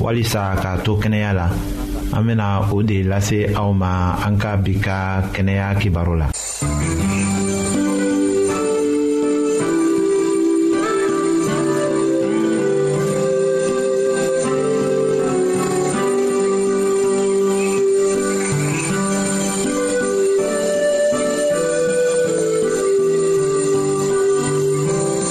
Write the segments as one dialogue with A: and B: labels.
A: walisa k'a to kɛnɛya la an bena o de lase aw ma an ka bi ka kɛnɛya kibaru la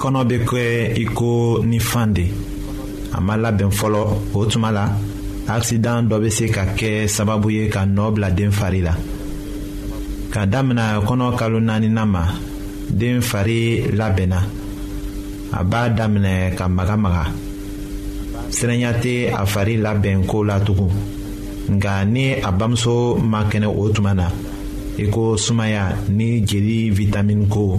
A: kɔnɔ bɛ kɛ i ko ni fan de a ma labɛn fɔlɔ o tuma la akisidan dɔ bɛ se ka kɛ sababu ye ka nɔ bila den fari la ka damina kɔnɔ kalo naaninan ma den fari labɛnna a b'a daminɛ ka magamaga siranya tɛ a fari labɛn ko la tugun nka ni a bamuso ma kɛnɛ o tuma na i ko sumaya ni jeli vitamini ko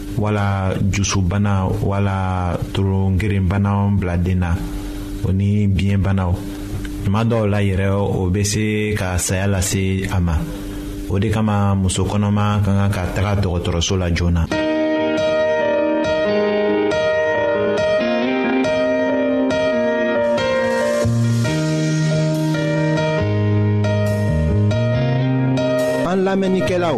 A: wala jusubana wala torongerenbana bila den na o ni biyɛnbanaw tuma dɔw la yɛrɛ o bɛ se ka saya lase a ma o de kama muso kɔnɔma ka kan ka taga dɔgɔtɔrɔso la joona.
B: an lamɛnnikɛlaw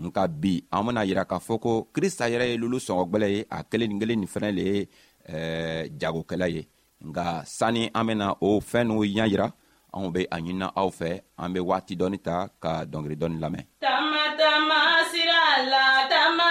C: nka bi an bena yira k'a fɔ ko krista yɛrɛ ye lulu sɔngɔgwɛlɛ ye a kelen nin kelen nin fɛnɛ le ye eh, jagokɛla ye nka sanni an bena o fɛɛn n'u ɲa yira anw be a ɲinina aw fɛ an be waati dɔɔni ta ka dɔngeri dɔɔni lamɛn tama tama sira la tama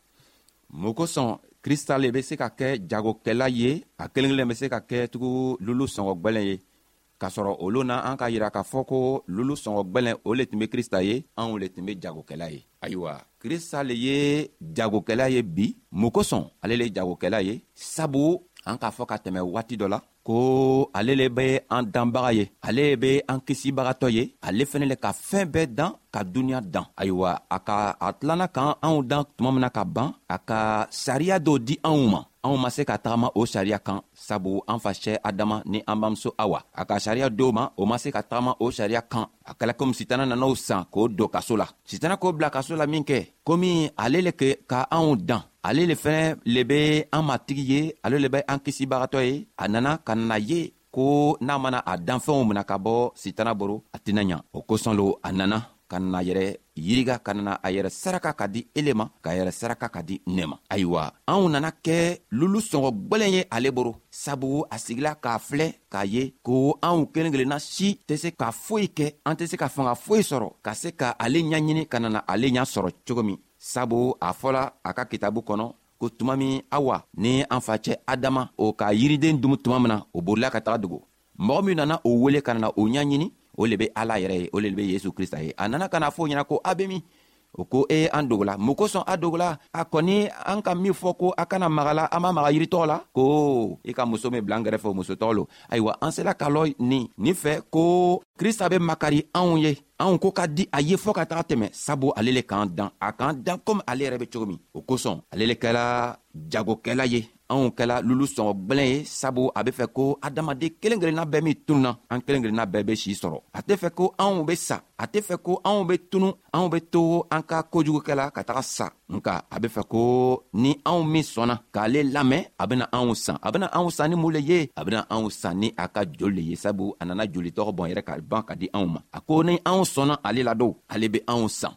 C: mun kosɔn krista le bɛ se ka kɛ jagokɛla ye a kelen kelen bɛ se ka kɛ tugu lulu sɔngɔ gwɛlɛn ye k'a sɔrɔ olu na an ka yira k'a fɔ ko lulu sɔngɔ gwɛlɛn o le tun bɛ krista ye anw le tun bɛ jagokɛla ye ayiwa krista le ye jagokɛla ye bi mun kosɔn ale le ye jagokɛla ye sabu an k'a fɔ ka tɛmɛ waati dɔ la ko ale le be an danbaga ye ale be an kisibagatɔ ye ale fɛnɛ le ka fɛɛn bɛɛ dan ka duniɲa dan ayiwa a ka a tilanna kan anw dan tuma mina ka ban a ka sariya dɔw di anw ma anw ma se ka tagama o sariya kan sabu an fa sɛ adama ni an bamuso awa a ka sariya dɔw ma o ma se ka tagama o sariya kan a kɛla komi sitana nana o san k'o don kaso la sitana k'o bila kaso la min kɛ komi ale le ke ka anw dan ale le fɛnɛ le be an matigi ye ale le be an kisibagatɔ ye a nana ka na ye ko n'a mana a danfɛnw mina ka bɔ sitana boro a tɛna ɲa o kosɔn lo a nana ka na yɛrɛ yiriga ka nana a yɛrɛ saraka ka di ele ma k'a yɛrɛ saraka ka di ne ma ayiwa anw nana kɛ lulu sɔngɔ gwɛlɛn ye ale boro sabu a sigila k'a filɛ k'a ye ko anw kelen kelenna si tɛ se ka foyi kɛ an tɛ se ka fanga foyi sɔrɔ ka se ka ale ɲaɲini ka nana ale ɲa sɔrɔ cogo min sabu a fɔla a ka kitabu kɔnɔ ko tuma min awa ni an facɛ adama o ka yiriden dumu tuma min na o bolila ka taga dogo mɔgɔ min nana o wele ka nana o ɲaɲini o le be ala yɛrɛ ye o le be yesu krista ye a nana ka na fɔ ɲɛna ko a be min o ko e an dogola mun kosɔn a dogola a kɔni an ka min fɔ ko a kana magala an ma maga yiritɔgɔ la ko i ka muso min bila an gɛrɛfɛ o muso tɔgɔ lo ayiwa an sela ka lɔ nin nin fɛ ko krista be makari anw ye anw ko ka di a ye fɔɔ ka taga tɛmɛ sabu ale le k'an dan a k'an dan komi ale yɛrɛ be cogo min o kosɔn ale le kɛla jagokɛla ye anw kɛla lulu sɔngɔ gwɛlɛn ye sabu a be fɛ ko adamaden kelen kelenna bɛɛ min tununa an kelen kelenna bɛɛ be sii sɔrɔ a tɛ fɛ ko anw be sa a tɛ fɛ ko anw be tunu anw be to an ka kojugukɛla ka taga sa nka a be fɛ ko ni anw min sɔnna k'ale lamɛn a bena anw san a bena anw san ni mun le ye a bena anw san ni a ka joli le ye sabu a nana joli tɔgɔ bɔn yɛrɛ ka ban ka di anw ma a ko ni anw sɔnna ale la don ale be anw san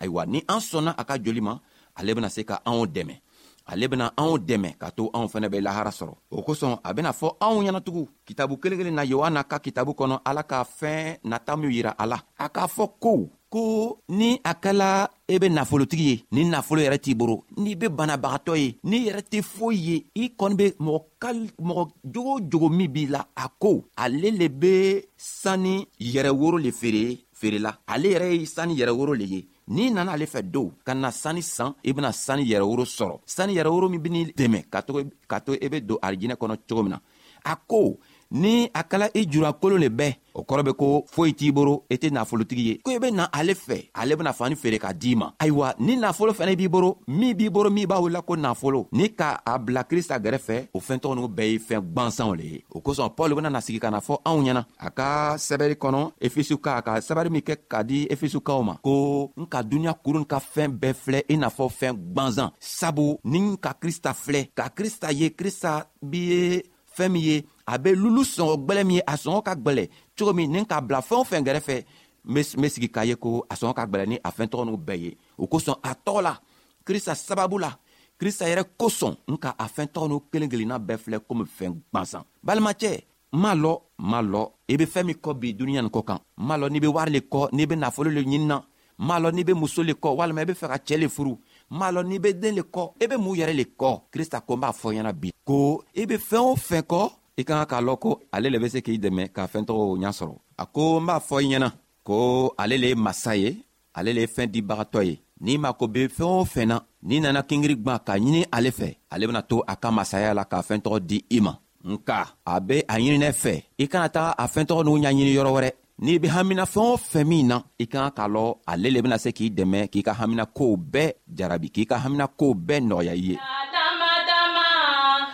C: ayiwa ni an sɔnna a ka joli ma ale bena se ka anw dɛmɛ ale bena anw dɛmɛ ka to anw fɛnɛ bɛ lahara sɔrɔ o kosɔn a bena fɔ anw ɲɛnatugun kitabu kelen kelen na yohana ka kitabu kɔnɔ ala ka fɛɛn nata min yira a la a k'a fɔ ko ko ni a kɛla e be nafolotigi ye ni nafolo yɛrɛ t'i boro n'i be banabagatɔ ye n'i yɛrɛ tɛ foyi ye i kɔni be mɔgɔ kal mɔgɔ jogo jogo min b'i la a ko ale le be sani yɛrɛ woro le feere feerela ale yɛrɛ ye sani yɛrɛworo le ye n'i nana ale fɛ dow ka na sani san i bena sani yɛrɛworo sɔrɔ sani yɛrɛworo min beni dɛmɛ ka to ka to i e be don arijinɛ kɔnɔ cogo min na a ko ni a kala i jura kolo le bɛɛ o kɔrɔ be ko foyi t'i boro i tɛ nafolotigi ye ko i be na ale fɛ ale bena fani feere ka d'i ma ayiwa ni nafolo fɛnɛ b'i boro min b'i boro min b'a wulila ko nafolo ni ka a bila krista gɛrɛfɛ o fɛɛntɔgɔ n'u bɛɛ ye fɛɛn gwansanw le ye o kosɔn paul bena na sigi ka na fɔ anw ɲɛna a ka sɛbɛri kɔnɔ efesuka a ka sɛbɛri min kɛ ka di efesukaw ma ko n ka duniɲa kurun ka fɛɛn bɛɛ filɛ i n'a fɔ fɛɛn gwanzan sabu ni n ka krista filɛ ka krista ye krista bi ye fɛɛn min ye a be lulu sɔngɔ gwɛlɛ min ye a sɔngɔ ka gwɛlɛ cogo min ni k'a bila fɛɛn o fɛn gɛrɛfɛ n be sigi k'a ye ko a sɔngɔ ka gwɛlɛ ni a fɛɛn tɔgɔ n'u bɛɛ ye o kosɔn a tɔgɔ la krista sababu la krista yɛrɛ kosɔn n ka a fɛɛn tɔgɔ n'u kelen kelenna bɛɛ filɛ komi fɛɛn gwansan balimacɛ m'a lɔ m'a lɔ i be fɛɛn min kɔ bi duniɲa nin kɔ kan m'a lɔ n'i be wari le kɔ n'i be nafolo le ɲini na m'a lɔ n'i be muso le kɔ walima i be fɛ ka cɛɛ le furu m'a lɔ n'i be den le kɔ i be mun yɛrɛ le kɔ krista ko n b'a fɔ ɲɛna bi ko i be fɛɛn o fɛn kɔ i ka kan k'a lɔn ko ale le be se k'i dɛmɛ k'a fɛɛntɔgɔw ɲa sɔrɔ a ko n b'a fɔ i ɲɛna ko ale le ye masa ye ale le ye fɛɛn dibagatɔ ye n'i mako be fɛɛn o fɛn na n'i nana kingiri gwan k'a ɲini ale fɛ ale bena to a ka masaya la k'a fɛɛn tɔgɔ di i ma nka a be a ɲininɛ fɛ i kana taga a fɛɛn tɔgɔ n'u ɲaɲini yɔrɔ wɛrɛ n'i be hamina fɛɛn o fɛn min na i ka kan k'a lɔ ale le bena se k'i dɛmɛ k'i ka hamina kow bɛɛ jarabi k'i ka hamina kow bɛɛ nɔgɔya i ye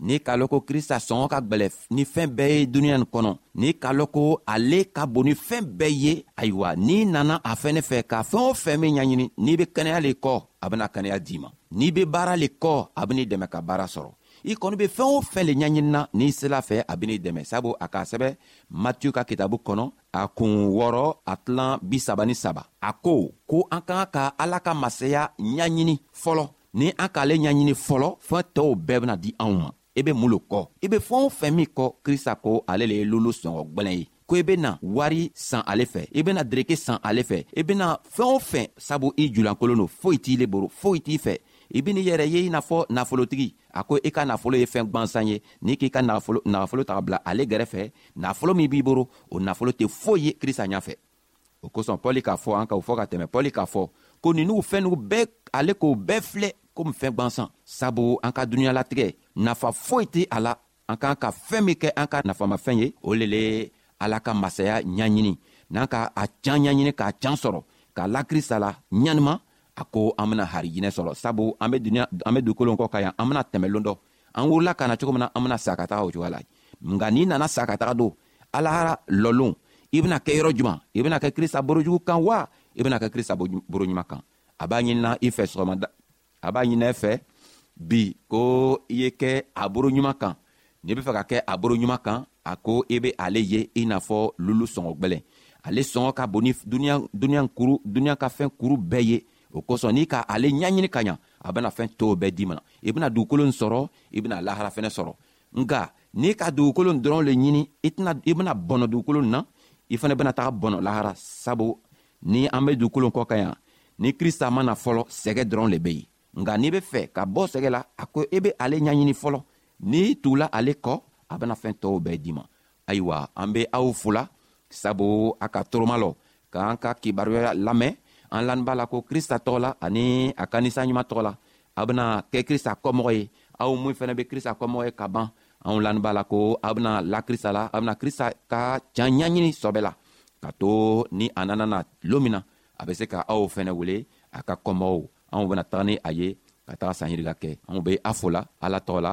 C: n'i k'a lɔn ko krista sɔngɔ ka gwɛlɛ ni fɛɛn bɛɛ ye duniɲa nin kɔnɔ n'i k'a lɔn ko ale ka bon ni fɛɛn bɛɛ ye ayiwa n'i nana a fɛn ne fɛ ka fɛɛn o fɛn min ɲaɲini n'i be kɛnɛya le kɔ a bena kɛnɛya d'i ma n'i be baara le kɔ a ben'i dɛmɛ ka baara sɔrɔ i kɔni be fɛɛn o fɛn le ɲaɲinina n'i sela fɛ a ben'i dɛmɛ sabu a k'a sɛbɛ matiyu ka kitabu kɔnɔ a kun wɔɔrɔ a tilan bisaba ni saba a ko ko an ka ka ka ala ka masaya ɲaɲini fɔlɔ ni an k'ale ɲɛɲini fɔlɔ fɛn tɔw bɛɛ bena di anw ma i be mun lo kɔ i be fɛɛn o fɛn min kɔ krista ko ale le ye lolo sɔngɔ gwɛlɛn ye ko i bena wari san ale fɛ i bena dereke san ale fɛ i bena fɛɛn o fɛn sabu i julankolon don foyi t'i le boro foyi t'i fɛ i beni yɛrɛ ye i n'a fɔ nafolotigi a ko i ka nafolo ye fɛn gwansan ye n'i k'i ka nafolo ta ka bila ale gɛrɛfɛ nafolo min b'i boro o nafolo tɛ foyi ye krista ɲafɛ o kosɔn pɔli k'a fɔ an ka o fɔ ka tɛmɛ pɔli k'a fɔ ko ninnu fɛnnugu bɛɛ ale k'o bɛɛ filɛ komi fɛn gwansan sabu an ka dunuɲalatigɛ nafa foyi tɛ a la an k'an ka fɛn min kɛ an ka nafamafɛn ye o le le ala ka masaya ɲaɲini n'an ka a can ɲaɲini k'a can sɔrɔ k'a la krista la ɲanima a ko an bena harijinɛ sɔrɔ sabu an be duniya an be dukolon kɔ ka yan an bena tɛmɛlon dɔ an wurila ka na cogo min na an bena sa ka taga o cogoya la nka n'i nana sa ka taga don alahara lɔlon i bena kɛ yɔrɔ juman i bena kɛ krista borojugu kan wa i bena kɛ krista boroɲuman kan a b'a ɲinina i fɛ sɔgɔmada a b'a ɲinina i fɛ bi ko i ye kɛ a boroɲuman kan n'i be fɛ ka kɛ a boroɲuman kan a ko i be ale ye i n'a fɔ lulu sɔngɔ gwɛlɛn ale sɔngɔ ka bon ni duniɲa kuru duniɲa ka fɛn kuru bɛɛ ye o kosɔn n'i ka ale ɲaɲini ka ɲa a bena fɛɛn tow bɛɛ di ma i bena dugukolo n sɔrɔ i bena lahara fɛnɛ sɔrɔ nka n'i ka dugukolo n dɔrɔn le ɲini i tɛna i bena bɔnɔ dugukolo na i fɛnɛ bena taga bɔnɔ lahara sabu ni an be dugukolo kɔ ka yan ni krista ma na fɔlɔ sɛgɛ dɔrɔn le be yen nka n'i be fɛ ka bɔ sɛgɛ la a ko i e be ale ɲaɲini fɔlɔ n'i tugula ale kɔ a bena fɛɛn tɔɔw bɛɛ di ma ayiwa an be aw fola sabu a ka toroma lɔ k'an ka kibaruya lamɛn an lani b'a la ko krista tɔgɔ la ani a ka nisa ɲuman tɔgɔ la a bena kɛ krista kɔmɔgɔ ye aw min fɛnɛ be krista kɔmɔgɔ ye ka ban anw lani b'a la ko a bena la krista la a bena krista ka can ɲaɲini sɔbɛ la ka to ni a nana na lo min na a be se ka aw fɛnɛ wele a ka kɔmɔgɔw anw bena taga ni a ye ka taga sanyirila kɛ anw be a fola ala tɔgɔ la